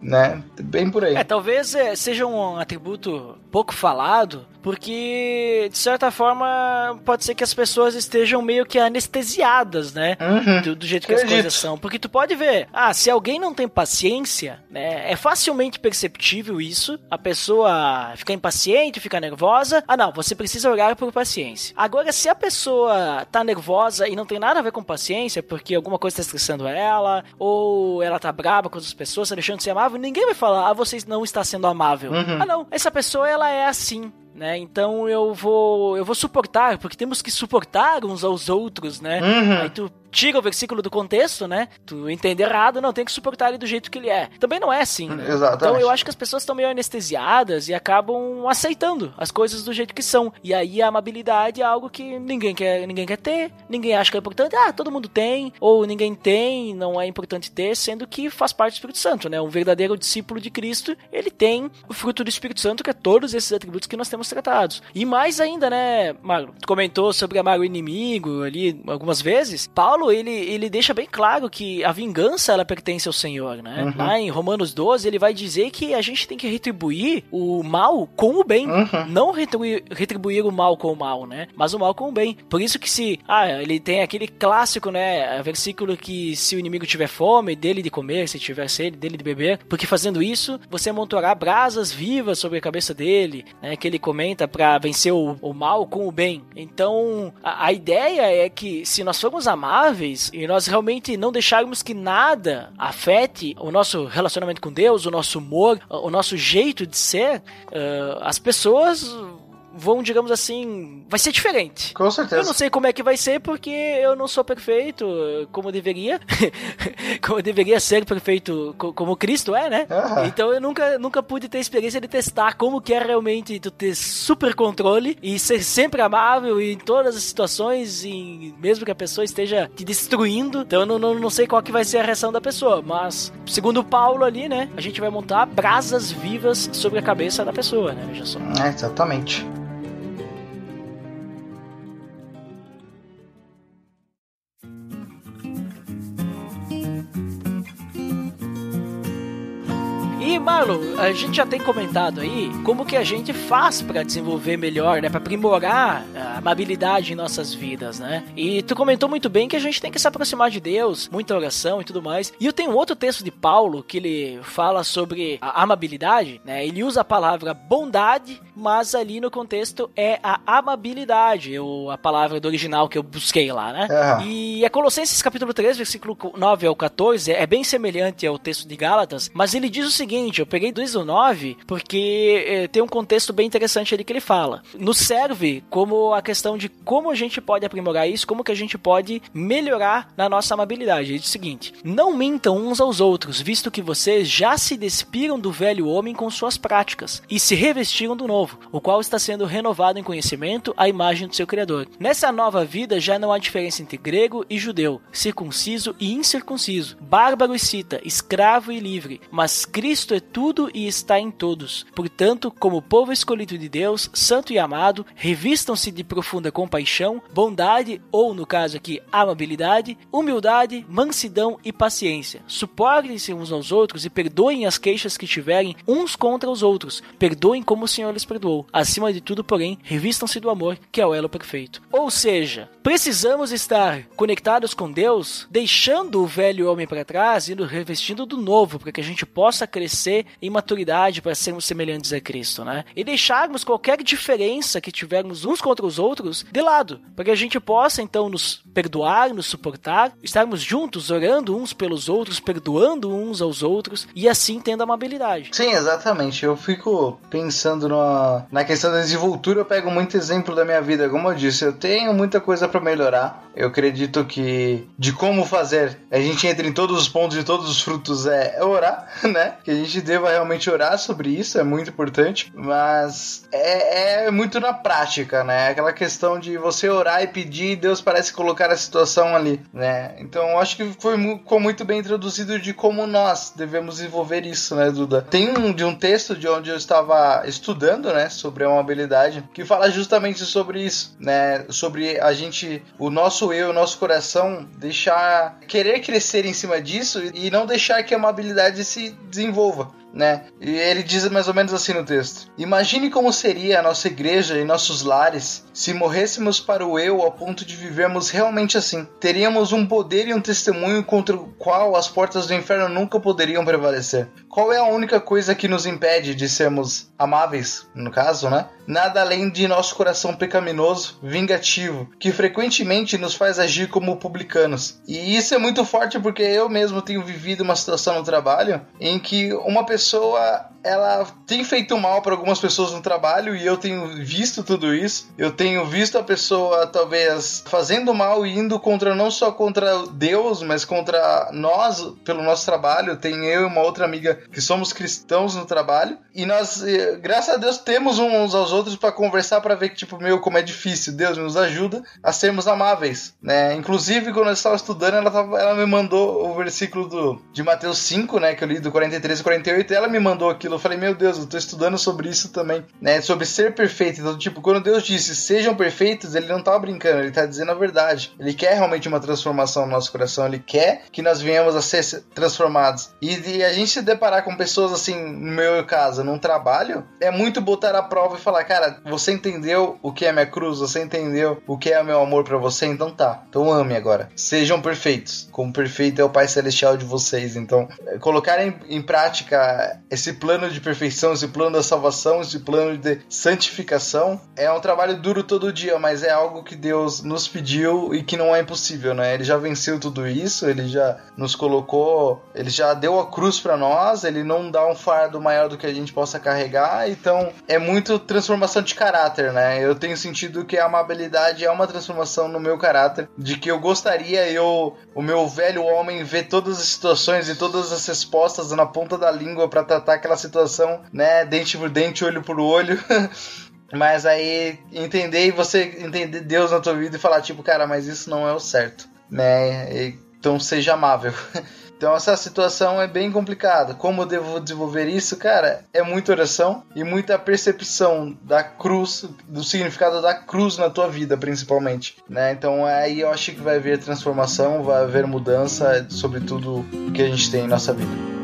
né, bem por aí.
É, talvez é, seja um atributo pouco falado, porque de certa forma pode ser que as pessoas estejam meio que anestesiadas, né,
Uhum.
do, do jeito que
Acredito.
as coisas são, porque tu pode ver, ah, se alguém não tem paciência, né, é facilmente perceptível isso, a pessoa fica impaciente, fica nervosa, ah não, você precisa orar por paciência. Agora, se a pessoa tá nervosa e não tem nada a ver com paciência, porque alguma coisa tá estressando ela, ou ela tá brava com as pessoas, tá deixando de ser amável, ninguém vai falar, ah, você não está sendo amável.
Uhum.
Ah não, essa pessoa ela é assim. Né? Então eu vou eu vou suportar, porque temos que suportar uns aos outros, né?
Uhum.
Aí tu tira o versículo do contexto, né? Tu entende errado, não, tem que suportar ele do jeito que ele é. Também não é assim, né?
Exatamente.
Então eu acho que as pessoas estão meio anestesiadas e acabam aceitando as coisas do jeito que são. E aí a amabilidade é algo que ninguém quer, ninguém quer ter, ninguém acha que é importante. Ah, todo mundo tem, ou ninguém tem, não é importante ter, sendo que faz parte do Espírito Santo, né? Um verdadeiro discípulo de Cristo, ele tem o fruto do Espírito Santo, que é todos esses atributos que nós temos tratados. E mais ainda, né, Marlon? Tu comentou sobre amar o inimigo ali algumas vezes. Paulo, ele, ele deixa bem claro que a vingança, ela pertence ao Senhor, né?
Uhum.
Lá em Romanos 12, ele vai dizer que a gente tem que retribuir o mal com o bem.
Uhum.
Não retribuir, retribuir o mal com o mal, né? Mas o mal com o bem. Por isso que se... Ah, ele tem aquele clássico, né? Versículo que se o inimigo tiver fome, dele de comer, se tiver sede, dele de beber. Porque fazendo isso, você amontoará brasas vivas sobre a cabeça dele, né? Que ele comenta pra vencer o, o mal com o bem. Então, a, a ideia é que se nós formos amáveis e nós realmente não deixarmos que nada afete o nosso relacionamento com Deus, o nosso humor, o nosso jeito de ser, ah, as pessoas vão, digamos assim, vai ser diferente.
Com
Eu
certeza.
não sei como é que vai ser porque eu não sou perfeito como deveria, como deveria ser perfeito co- como Cristo é, né? Então eu nunca, nunca pude ter experiência de testar como que é realmente tu ter super controle e ser sempre amável em todas as situações, e mesmo que a pessoa esteja te destruindo. Então eu não, não, não sei qual que vai ser a reação da pessoa, mas segundo Paulo ali, né? A gente vai montar brasas vivas sobre a cabeça da pessoa, né? Veja só.
É, exatamente.
E, Marlon, a gente já tem comentado aí como que a gente faz pra desenvolver melhor, né? Pra aprimorar a amabilidade em nossas vidas, né? E tu comentou muito bem que a gente tem que se aproximar de Deus, muita oração e tudo mais. E eu tenho outro texto de Paulo que ele fala sobre a amabilidade, né? Ele usa a palavra bondade, mas ali no contexto é a amabilidade, eu, a palavra do original que eu busquei lá, né?
Aham.
E é Colossenses capítulo 3, versículo 9 ao 14, é bem semelhante ao texto de Gálatas, mas ele diz o seguinte, eu peguei do 2 ao 9 porque eh, tem um contexto bem interessante ali que ele fala. Nos serve como a questão de como a gente pode aprimorar isso, como que a gente pode melhorar na nossa amabilidade. Ele diz o seguinte: Não mintam uns aos outros, visto que vocês já se despiram do velho homem com suas práticas e se revestiram do novo, o qual está sendo renovado em conhecimento à imagem do seu Criador. Nessa nova vida já não há diferença entre grego e judeu, circunciso e incircunciso, bárbaro e cita, escravo e livre, mas Cristo é tudo e está em todos. Portanto, como povo escolhido de Deus, santo e amado, revistam-se de profunda compaixão, bondade ou, no caso aqui, amabilidade, humildade, mansidão e paciência. Suportem-se uns aos outros e perdoem as queixas que tiverem uns contra os outros. Perdoem como o Senhor lhes perdoou. Acima de tudo, porém, revistam-se do amor, que é o elo perfeito. Ou seja, precisamos estar conectados com Deus, deixando o velho homem para trás e nos revestindo do novo, para que a gente possa crescer em maturidade para sermos semelhantes a Cristo, né? E deixarmos qualquer diferença que tivermos uns contra os outros de lado, para que a gente possa então nos perdoar, nos suportar, estarmos juntos orando uns pelos outros, perdoando uns aos outros e assim tendo amabilidade.
Sim, exatamente. Eu fico pensando na, na questão da desenvoltura, eu pego muito exemplo da minha vida. Como eu disse, eu tenho muita coisa pra melhorar. Eu acredito que de como fazer, a gente entra em todos os pontos e todos os frutos é orar, né? Que a gente deva realmente orar sobre isso, é muito importante, mas é, é muito na prática, né? Aquela questão de você orar e pedir e Deus parece colocar a situação ali, né? Então eu acho que foi ficou muito bem introduzido de como nós devemos desenvolver isso, né, Duda? Tem um de um texto de onde eu estava estudando, né, sobre a amabilidade, que fala justamente sobre isso, né? Sobre a gente, o nosso eu, o nosso coração, deixar querer crescer em cima disso e não deixar que a amabilidade se desenvolva né? E ele diz mais ou menos assim no texto: Imagine como seria a nossa igreja e nossos lares se morrêssemos para o eu ao ponto de vivermos realmente assim. Teríamos um poder e um testemunho contra o qual as portas do inferno nunca poderiam prevalecer. Qual é a única coisa que nos impede de sermos amáveis, no caso, né? Nada além de nosso coração pecaminoso, vingativo, que frequentemente nos faz agir como publicanos. E isso é muito forte porque eu mesmo tenho vivido uma situação no trabalho em que uma pessoa ela tem feito mal para algumas pessoas no trabalho e eu tenho visto tudo isso. Eu tenho visto a pessoa talvez fazendo mal e indo contra não só contra Deus, mas contra nós pelo nosso trabalho. Tem eu e uma outra amiga que somos cristãos no trabalho e nós, eh, graças a Deus, temos uns aos outros para conversar para ver que tipo meu como é difícil. Deus nos ajuda a sermos amáveis, né? Inclusive quando eu estava estudando, ela, tava, ela me mandou o versículo do, de Mateus 5, né, que eu li do 43 e 48, e ela me mandou aquilo eu falei, meu Deus, eu tô estudando sobre isso também, né? Sobre ser perfeito. Então, tipo, quando Deus disse sejam perfeitos, ele não tá brincando, ele tá dizendo a verdade. Ele quer realmente uma transformação no nosso coração, ele quer que nós venhamos a ser transformados. E, e a gente se deparar com pessoas assim, no meu caso, num trabalho, é muito botar a prova e falar, cara, você entendeu o que é minha cruz, você entendeu o que é meu amor para você, então tá. Então ame agora. Sejam perfeitos, como perfeito é o Pai Celestial de vocês. Então, colocar em, em prática esse plano de perfeição, esse plano da salvação, esse plano de santificação. É um trabalho duro todo dia, mas é algo que Deus nos pediu e que não é impossível, né? Ele já venceu tudo isso, ele já nos colocou, ele já deu a cruz para nós, ele não dá um fardo maior do que a gente possa carregar, então é muito transformação de caráter, né? Eu tenho sentido que a amabilidade é uma transformação no meu caráter, de que eu gostaria eu, o meu velho homem, ver todas as situações e todas as respostas na ponta da língua para tratar aquela situação situação, né? Dente por dente, olho por olho. mas aí entender e você entender Deus na tua vida e falar, tipo, cara, mas isso não é o certo, né? Então seja amável. Então essa situação é bem complicada. Como eu devo desenvolver isso, cara? É muita oração e muita percepção da cruz, do significado da cruz na tua vida, principalmente, né? Então aí eu acho que vai haver transformação, vai haver mudança sobre tudo que a gente tem em nossa vida.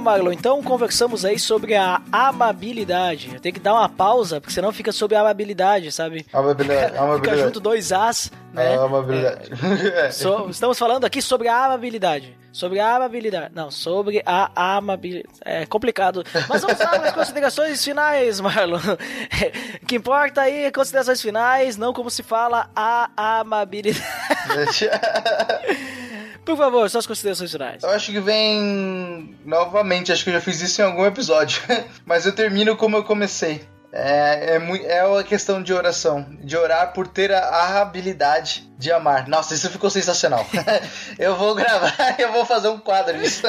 Marlon. Então conversamos aí sobre a amabilidade. Eu tenho que dar uma pausa, porque senão fica sobre a amabilidade, sabe?
Amabilidade. amabilidade.
Fica junto dois As, né?
A amabilidade.
É, so, estamos falando aqui sobre a amabilidade. Sobre a amabilidade. Não, sobre a amabilidade. É complicado. Mas vamos lá para as considerações finais, Marlon. O que importa aí é considerações finais, não como se fala a amabilidade. Por favor, suas considerações finais.
Eu acho que vem novamente, acho que eu já fiz isso em algum episódio, mas eu termino como eu comecei. É, é, é uma questão de oração, de orar por ter a, a habilidade de amar. Nossa, isso ficou sensacional. eu vou gravar, eu vou fazer um quadro disso.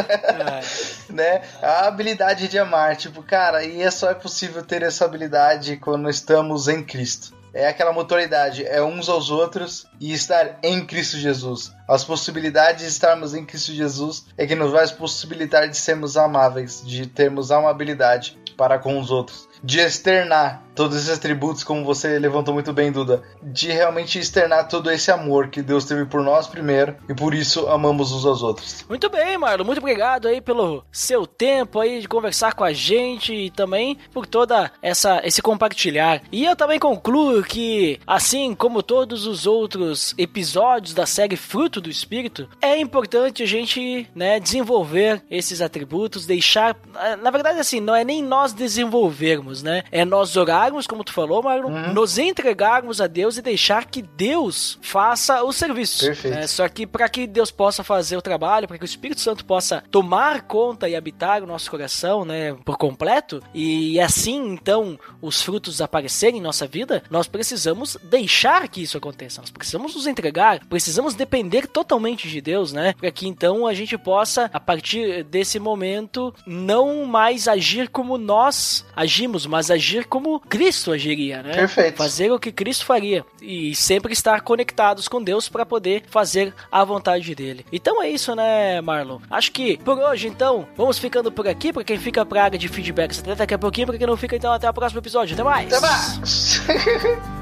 Né? A habilidade de amar, tipo, cara, e é só é possível ter essa habilidade quando estamos em Cristo é aquela mutualidade, é uns aos outros e estar em Cristo Jesus. As possibilidades de estarmos em Cristo Jesus é que nos vai possibilitar de sermos amáveis, de termos amabilidade para com os outros, de externar todos esses atributos, como você levantou muito bem, Duda, de realmente externar todo esse amor que Deus teve por nós primeiro e por isso amamos uns aos outros.
Muito bem, Marlon, muito obrigado aí pelo seu tempo aí de conversar com a gente e também por toda essa esse compartilhar. E eu também concluo que, assim como todos os outros episódios da série Fruto do Espírito, é importante a gente, né, desenvolver esses atributos, deixar, na verdade assim, não é nem nós desenvolvermos, né? É nós orar
entregarmos, como tu falou, Marlon,
Uhum.
nos entregarmos a Deus e deixar que Deus faça o serviço.
Perfeito.
É, só que para que Deus possa fazer o trabalho, para que o Espírito Santo possa tomar conta e habitar o nosso coração, né, por completo, e assim então os frutos aparecerem em nossa vida, nós precisamos deixar que isso aconteça. Nós precisamos nos entregar, precisamos depender totalmente de Deus, né, para que então a gente possa a partir desse momento não mais agir como nós agimos, mas agir como Cristo agiria, né?
Perfeito.
Fazer o que Cristo faria e sempre estar conectados com Deus para poder fazer a vontade dele. Então é isso, né, Marlon? Acho que por hoje, então, vamos ficando por aqui. Para quem fica pra área de feedbacks até daqui a pouquinho, para quem não fica, então até o próximo episódio. Até mais!
Até mais!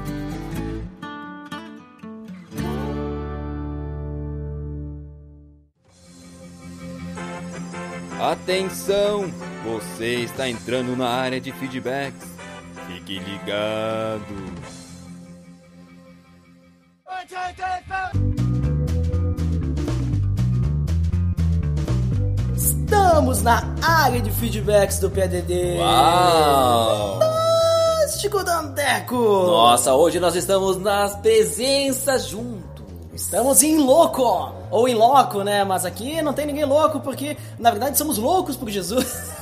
Atenção! Você está entrando na área de feedbacks. Fique ligado.
Estamos na área de feedbacks do PDD.
Uau!
Fantástico, Dandeco!
Nossa, hoje nós estamos nas presenças juntos.
Estamos em louco! Ou em loco, né? Mas aqui não tem ninguém louco, porque na verdade somos loucos por Jesus.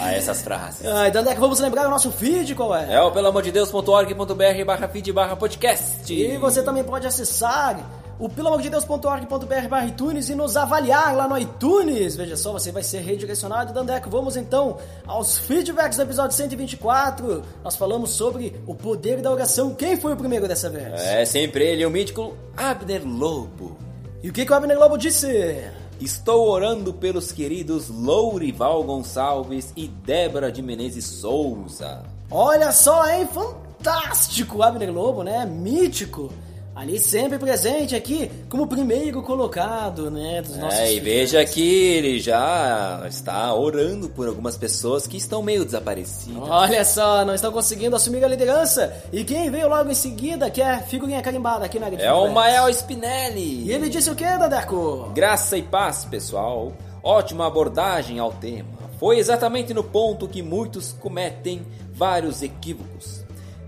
Ah, essas frases.
Ai, Dandeco, vamos lembrar o nosso feed, qual é?
É o pelamordedeus.org.br barra feed barra podcast.
E você também pode acessar o pelamordedeus.org.br barra iTunes e nos avaliar lá no iTunes. Veja só, você vai ser redirecionado. Dandeco, vamos então aos feedbacks do episódio 124. Nós falamos sobre o poder da oração. Quem foi o primeiro dessa vez?
É sempre ele, o mítico Abner Lobo.
E o que, que o Abner Lobo disse?
Estou orando pelos queridos Lourival Gonçalves e Débora de Menezes Souza.
Olha só, hein? Fantástico! Abner Lobo, né? Mítico. Ali sempre presente aqui como primeiro colocado, né? Dos nossos
É, e
feedbacks.
veja que ele já está orando por algumas pessoas que estão meio desaparecidas.
Olha só, não estão conseguindo assumir a liderança. E quem veio logo em seguida, que é figurinha carimbada aqui na
É o. Mael Spinelli.
E ele disse o que, Dadeco?
Graça e paz, pessoal. Ótima abordagem ao tema. Foi exatamente no ponto que muitos cometem vários equívocos.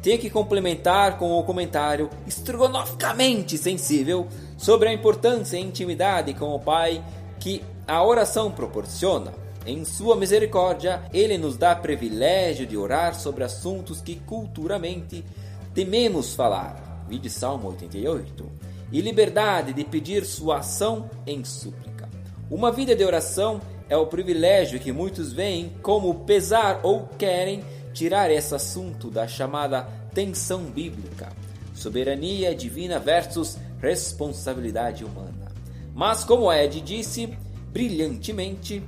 Tenho que complementar com o comentário estrogonoficamente sensível sobre a importância e intimidade com o Pai que a oração proporciona. Em sua misericórdia, ele nos dá privilégio de orar sobre assuntos que culturalmente tememos falar. Vide Salmo 88. E liberdade de pedir sua ação em súplica. Uma vida de oração é o privilégio que muitos veem como pesar ou querem tirar esse assunto da chamada tensão bíblica, soberania divina versus responsabilidade humana. Mas como Ed disse brilhantemente,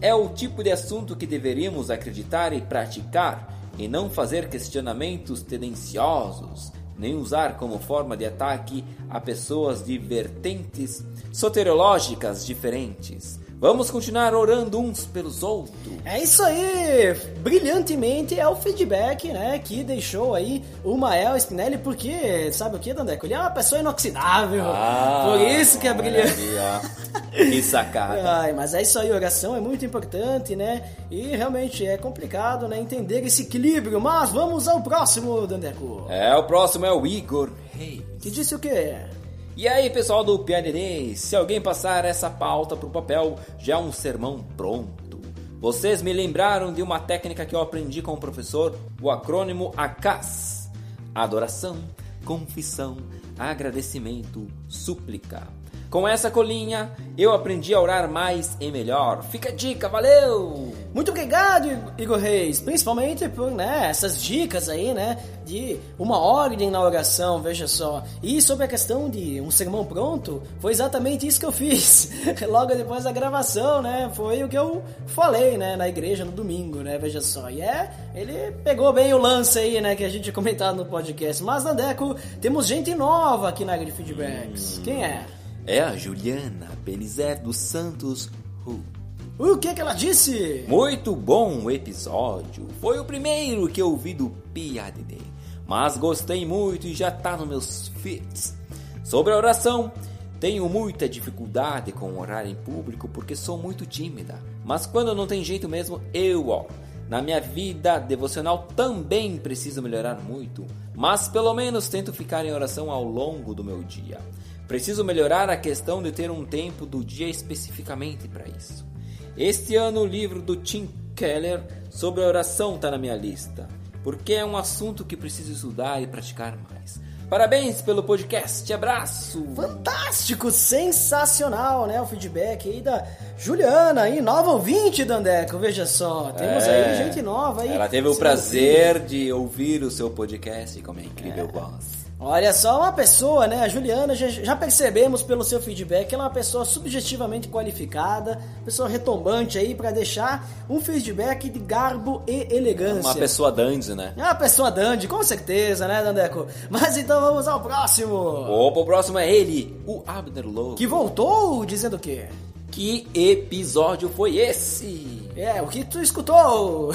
é o tipo de assunto que deveríamos acreditar e praticar e não fazer questionamentos tendenciosos, nem usar como forma de ataque a pessoas de vertentes soteriológicas diferentes. Vamos continuar orando uns pelos outros.
É isso aí! Brilhantemente é o feedback, né, que deixou aí o Mael Spinelli, porque, sabe o que, Dandeco? Ele é uma pessoa inoxidável. Por isso que é brilhante.
Que sacada.
Ai, mas é isso aí, oração é muito importante, né? E realmente é complicado, né, entender esse equilíbrio. Mas vamos ao próximo, Dandeco.
É, o próximo é o Igor Reis.
Que disse o quê?
E aí, pessoal do PND, se alguém passar essa pauta pro papel, já é um sermão pronto. Vocês me lembraram de uma técnica que eu aprendi com o professor, o acrônimo ACAS. Adoração, confissão, agradecimento, súplica. Com essa colinha, eu aprendi a orar mais e melhor. Fica a dica, valeu!
Muito obrigado, Igor Reis, principalmente por né, essas dicas aí, né, de uma ordem na oração, veja só. E sobre a questão de um sermão pronto, foi exatamente isso que eu fiz. Logo depois da gravação, né, foi o que eu falei, né, na igreja no domingo, né, veja só. E é, ele pegou bem o lance aí, né, que a gente tinha comentado no podcast. Mas, Nandeco, temos gente nova aqui na área de feedbacks. Quem é?
É a Juliana Belizer dos Santos Hu.
O que que ela disse?
Muito bom episódio. Foi o primeiro que eu vi do PADD. Mas gostei muito e já tá nos meus feeds. Sobre a oração, tenho muita dificuldade com orar em público porque sou muito tímida. Mas quando não tem jeito mesmo, eu oro. Na minha vida devocional também preciso melhorar muito, mas pelo menos tento ficar em oração ao longo do meu dia. Preciso melhorar a questão de ter um tempo do dia especificamente para isso. Este ano o livro do Tim Keller sobre a oração está na minha lista, porque é um assunto que preciso estudar e praticar mais. Parabéns pelo podcast, abraço!
Fantástico, sensacional, né? O feedback aí da Juliana, aí, nova ouvinte, Dandeco, veja só. Temos
É.
aí gente nova aí.
Ela teve o prazer de ouvir o seu podcast com a minha incrível voz.
Olha só, uma pessoa, né? A Juliana, já, percebemos pelo seu feedback, ela é uma pessoa subjetivamente qualificada, pessoa retumbante aí pra deixar um feedback de garbo e elegância.
Uma pessoa dandy, né?
É uma pessoa dandy, com certeza, né, Dandeco? Mas então vamos ao próximo.
Opa, o próximo é ele, o Abner Lobo.
Que voltou dizendo o quê?
Que episódio foi esse?
É, o que tu escutou?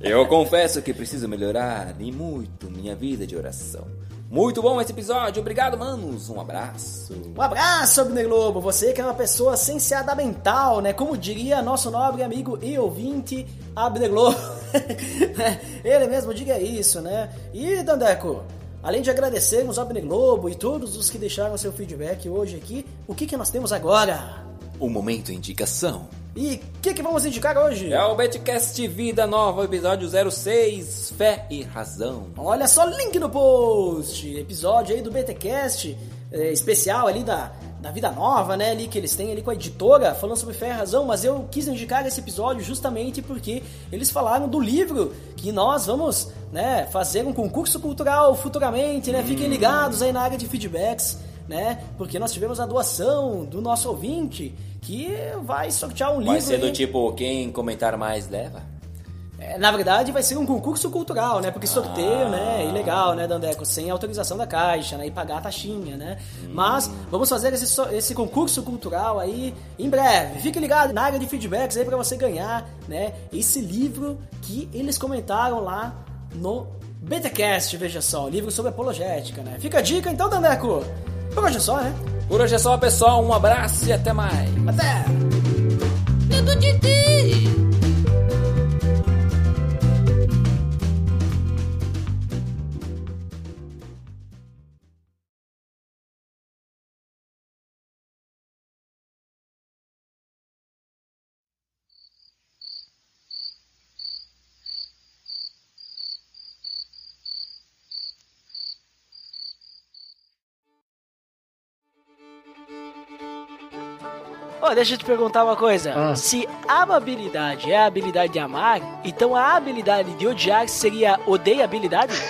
Eu confesso que preciso melhorar e muito minha vida de oração. Muito bom esse episódio, obrigado, manos. Um abraço.
Um abraço, Abner Globo. Você que é uma pessoa sensiada mental, né? Como diria nosso nobre amigo e ouvinte, Abner Globo. Ele mesmo diga isso, né? E, Dandeco, além de agradecermos ao Abner Globo e todos os que deixaram seu feedback hoje aqui, o que, que nós temos agora?
O momento indicação.
E o que, que vamos indicar hoje?
É o Betcast Vida Nova, episódio 06, Fé e Razão.
Olha só, link no post. Episódio aí do BTcast, é, especial ali da, da Vida Nova, né? Ali que eles têm ali com a editora, falando sobre fé e razão. Mas eu quis indicar esse episódio justamente porque eles falaram do livro que nós vamos, né, fazer um concurso cultural futuramente, né? Fiquem ligados aí na área de feedbacks. Né? Porque nós tivemos a doação do nosso ouvinte que vai sortear um livro.
Vai ser do
aí.
tipo, quem comentar mais leva?
É, na verdade, vai ser um concurso cultural, né? Porque sorteio,
Ah.
né? Ilegal, né, Dandeco? Sem autorização da Caixa, né? E pagar a taxinha, né?
Hum.
Mas vamos fazer esse, esse concurso cultural aí em breve. Fique ligado na área de feedbacks aí pra você ganhar, né? Esse livro que eles comentaram lá no BTcast, veja só. o Livro sobre apologética, né? Fica a dica então, Dandeco. Por hoje é só, né?
Por hoje é só, pessoal. Um abraço e até mais.
Até!
Dedo de ti.
Deixa eu te perguntar uma coisa.
Ah.
Se amabilidade é a habilidade de amar, então a habilidade de odiar seria odeia habilidade?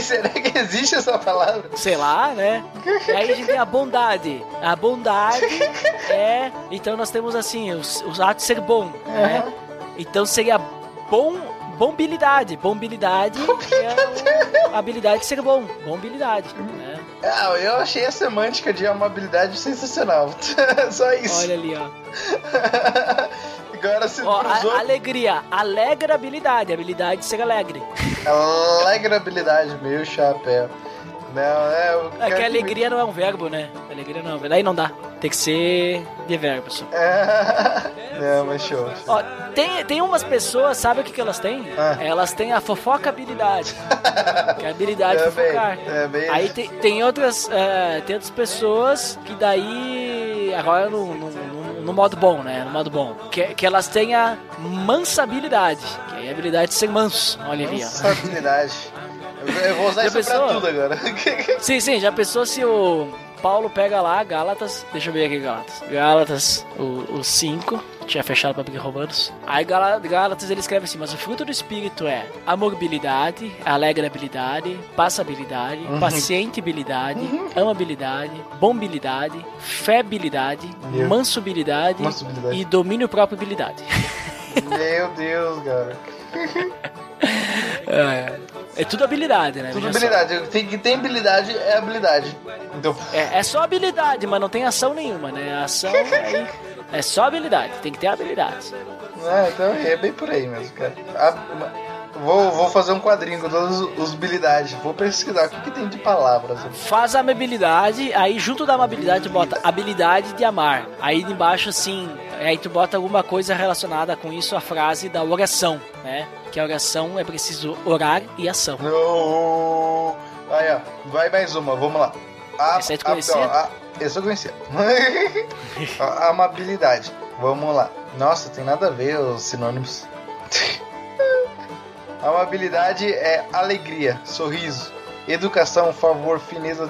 Será que existe essa palavra?
Sei lá, né? E aí a gente tem a bondade. A bondade é. Então nós temos assim, os, os atos de ser bom. Né? Então seria bom. Bombilidade. Bombilidade é habilidade de ser bom. Bombilidade. Né?
Ah, eu achei a semântica de amabilidade sensacional. Só isso.
Olha ali, ó.
Agora se
ó a- alegria. Alegra habilidade. Habilidade de ser alegre.
alegrabilidade, meu chapéu. Não, é.
É que alegria não é um verbo, né? Alegria não é um verbo. Aí não dá. Tem que ser de verbo só.
É... Não, mas show.
Ó, tem, tem umas pessoas, sabe o que, que elas têm?
Ah.
Elas têm a fofoca habilidade. que é a habilidade de
É bem,
fofocar.
é bem-
Aí tem, tem outras é, tem outras pessoas que daí. Agora no, no, no- no modo bom, né? No modo bom. Que, que elas têm a mansabilidade. Que é a habilidade de ser manso. Olha ali, ó.
Nossa habilidade. Eu vou usar
Já
isso pra
pensou?
tudo agora.
Sim, sim, já pensou se o Paulo pega lá, Gálatas, deixa eu ver aqui, Gálatas. Gálatas, o 5, tinha fechado pra abrir romanos. Aí Gálatas ele escreve assim, mas o fruto do Espírito é amabilidade, alegrabilidade, passabilidade, pacientibilidade, amabilidade, bombilidade, febilidade,
Meu.
mansubilidade
Mansubilidade.
e domínio próprio habilidade.
Meu Deus, cara.
É, é tudo habilidade, né?
Tudo
Veja só.
habilidade. Tem que tem habilidade é habilidade. Então,
É, é só habilidade, mas não tem ação nenhuma, né? A ação aí é só habilidade, tem que ter habilidade.
é, então é bem por aí mesmo, cara. A- Vou, vou fazer um quadrinho com todas as habilidades. Vou pesquisar o que, que tem de palavras.
Faz a amabilidade, aí junto da amabilidade tu bota habilidade de amar. Aí embaixo assim, aí tu bota alguma coisa relacionada com isso, a frase da oração, né? Que a oração é preciso orar e ação.
No... Aí, ó. Vai mais uma, vamos lá. A,
Essa
ó, a- eu conhecia. a, amabilidade. Vamos lá. Nossa, tem nada a ver os sinônimos. Amabilidade é alegria, sorriso, educação, favor, fineza,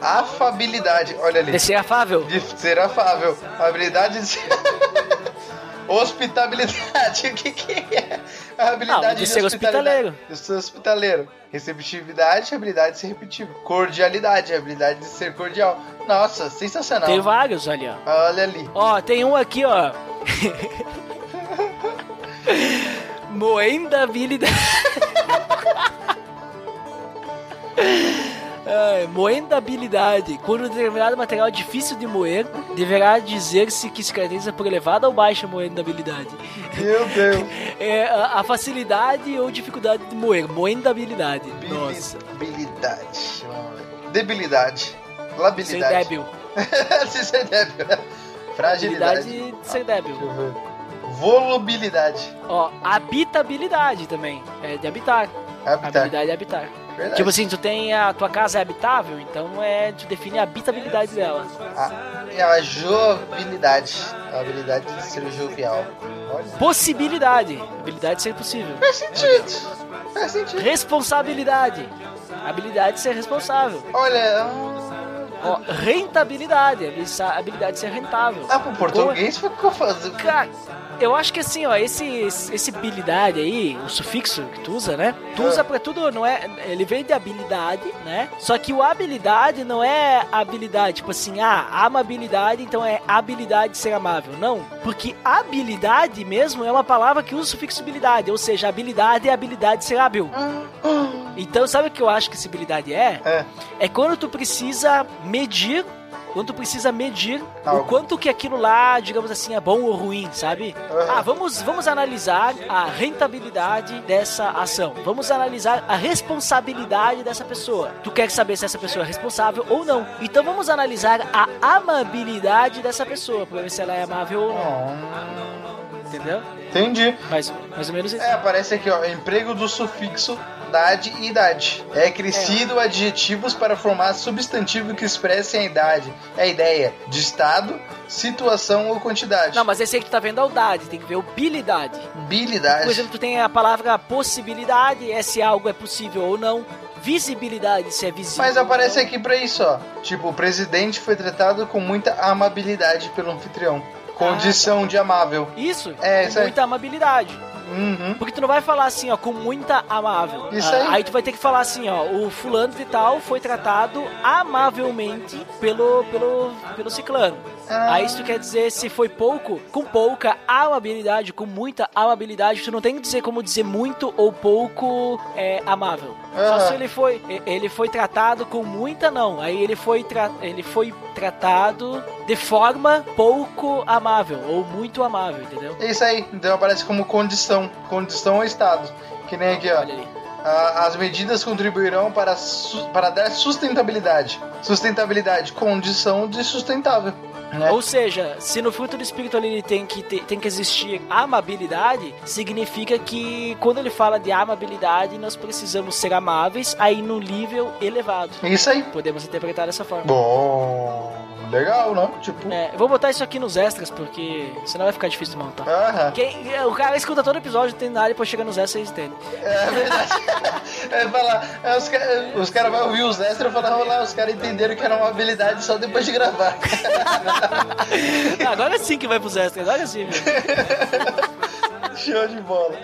afabilidade. Olha ali.
De ser afável.
De ser afável. Habilidade de ser. Hospitabilidade. O que, que é? A habilidade
Não, de ser hospitaleiro.
De ser hospitaleiro. Receptividade, habilidade de ser repetitivo. Cordialidade, habilidade de ser cordial. Nossa, sensacional.
Tem vários ali, ó.
Olha ali.
Ó, tem um aqui, ó. Moenda habilidade. Ai, moenda habilidade. Quando determinado material é difícil de moer, deverá dizer-se que se caracteriza por elevada ou baixa moenda habilidade.
Meu Deus.
É a, a facilidade ou dificuldade de moer. Moenda habilidade. Nossa.
Habilidade. Debilidade.
Ser
Labilidade.
débil.
Se ser débil. Fragilidade.
Habilidade de ser débil.
Volubilidade.
Ó, habitabilidade também. É de habitar.
Habitat.
Habilidade é habitar.
Verdade.
Tipo assim, tu tem a tua casa é habitável, então é tu define a habitabilidade dela.
A, é a jovialidade. A habilidade de ser jovial.
Possibilidade, habilidade de ser possível.
Faz sentido. Faz sentido.
Responsabilidade, habilidade de ser responsável.
Olha.
Ó, rentabilidade, habili- habilidade de ser rentável.
Ah, pro português ficou fazendo.
Cara, eu acho que assim, ó, esse, esse habilidade aí, o sufixo que tu usa, né? Tu
É.
usa pra tudo, não é? Ele vem de habilidade, né? Só que o habilidade não é habilidade, tipo assim, ah, amabilidade, então é habilidade de ser amável. Não, porque habilidade mesmo é uma palavra que usa o sufixo habilidade, ou seja, habilidade é habilidade de ser hábil. Então, sabe o que eu acho que essa habilidade é?
É.
É quando tu precisa medir, quando tu precisa medir o
Algo.
quanto que aquilo lá, digamos assim, é bom ou ruim, sabe?
Aham.
Ah, vamos, vamos analisar a rentabilidade dessa ação. Vamos analisar a responsabilidade dessa pessoa. Tu quer saber se essa pessoa é responsável ou não. Então vamos analisar a amabilidade dessa pessoa, pra ver se ela é amável ou não. Entendeu?
Entendi.
Mais, mais ou menos isso.
É, aparece aqui, ó. Emprego do sufixo dade e idade. É crescido adjetivos para formar substantivo que expressem a idade. É a ideia de estado, situação ou quantidade.
Não, mas esse aí que tu tá vendo é o dade, tem que ver o bilidade.
Habilidade.
Por exemplo, tu tem a palavra possibilidade, é se algo é possível ou não. Visibilidade, se é visível.
Mas aparece aqui pra isso, ó. Tipo, o presidente foi tratado com muita amabilidade pelo anfitrião. Condição de amável.
Isso,
É,
com
isso
muita amabilidade.
Uhum.
Porque tu não vai falar assim, ó, com muita amável.
Isso
Ah,
aí.
tu vai ter que falar assim, ó, o fulano de tal foi tratado amavelmente pelo, pelo, pelo ciclano.
Ah.
Aí isso quer dizer se foi pouco, com pouca amabilidade, com muita amabilidade, tu não tem que dizer como dizer muito ou pouco é, amável. Só
Aham.
se ele foi, ele foi tratado com muita não. Aí ele foi, ele foi tratado de forma pouco amável ou muito amável, entendeu?
É isso aí. Então aparece como condição. Condição ou estado. Que nem aqui, ó.
Olha ali.
Ah, As medidas contribuirão para, para dar sustentabilidade. Sustentabilidade, condição de sustentável. Né?
Ou seja, se no fruto do espírito ali ele tem que, ter- tem que existir amabilidade, significa que quando ele fala de amabilidade, nós precisamos ser amáveis aí no nível elevado.
É Isso aí.
Podemos interpretar dessa forma.
Bom, legal, não? Tipo,
É, eu vou botar isso aqui nos extras, porque senão vai ficar difícil de montar. Quem, o cara escuta todo episódio, tem nada, e depois chega nos extras e entende.
É verdade. é falar, é, os caras vão ouvir os extras e falar, lá, os caras entenderam que era uma habilidade só depois de gravar.
agora sim que vai pros extras, agora sim?
Show de bola.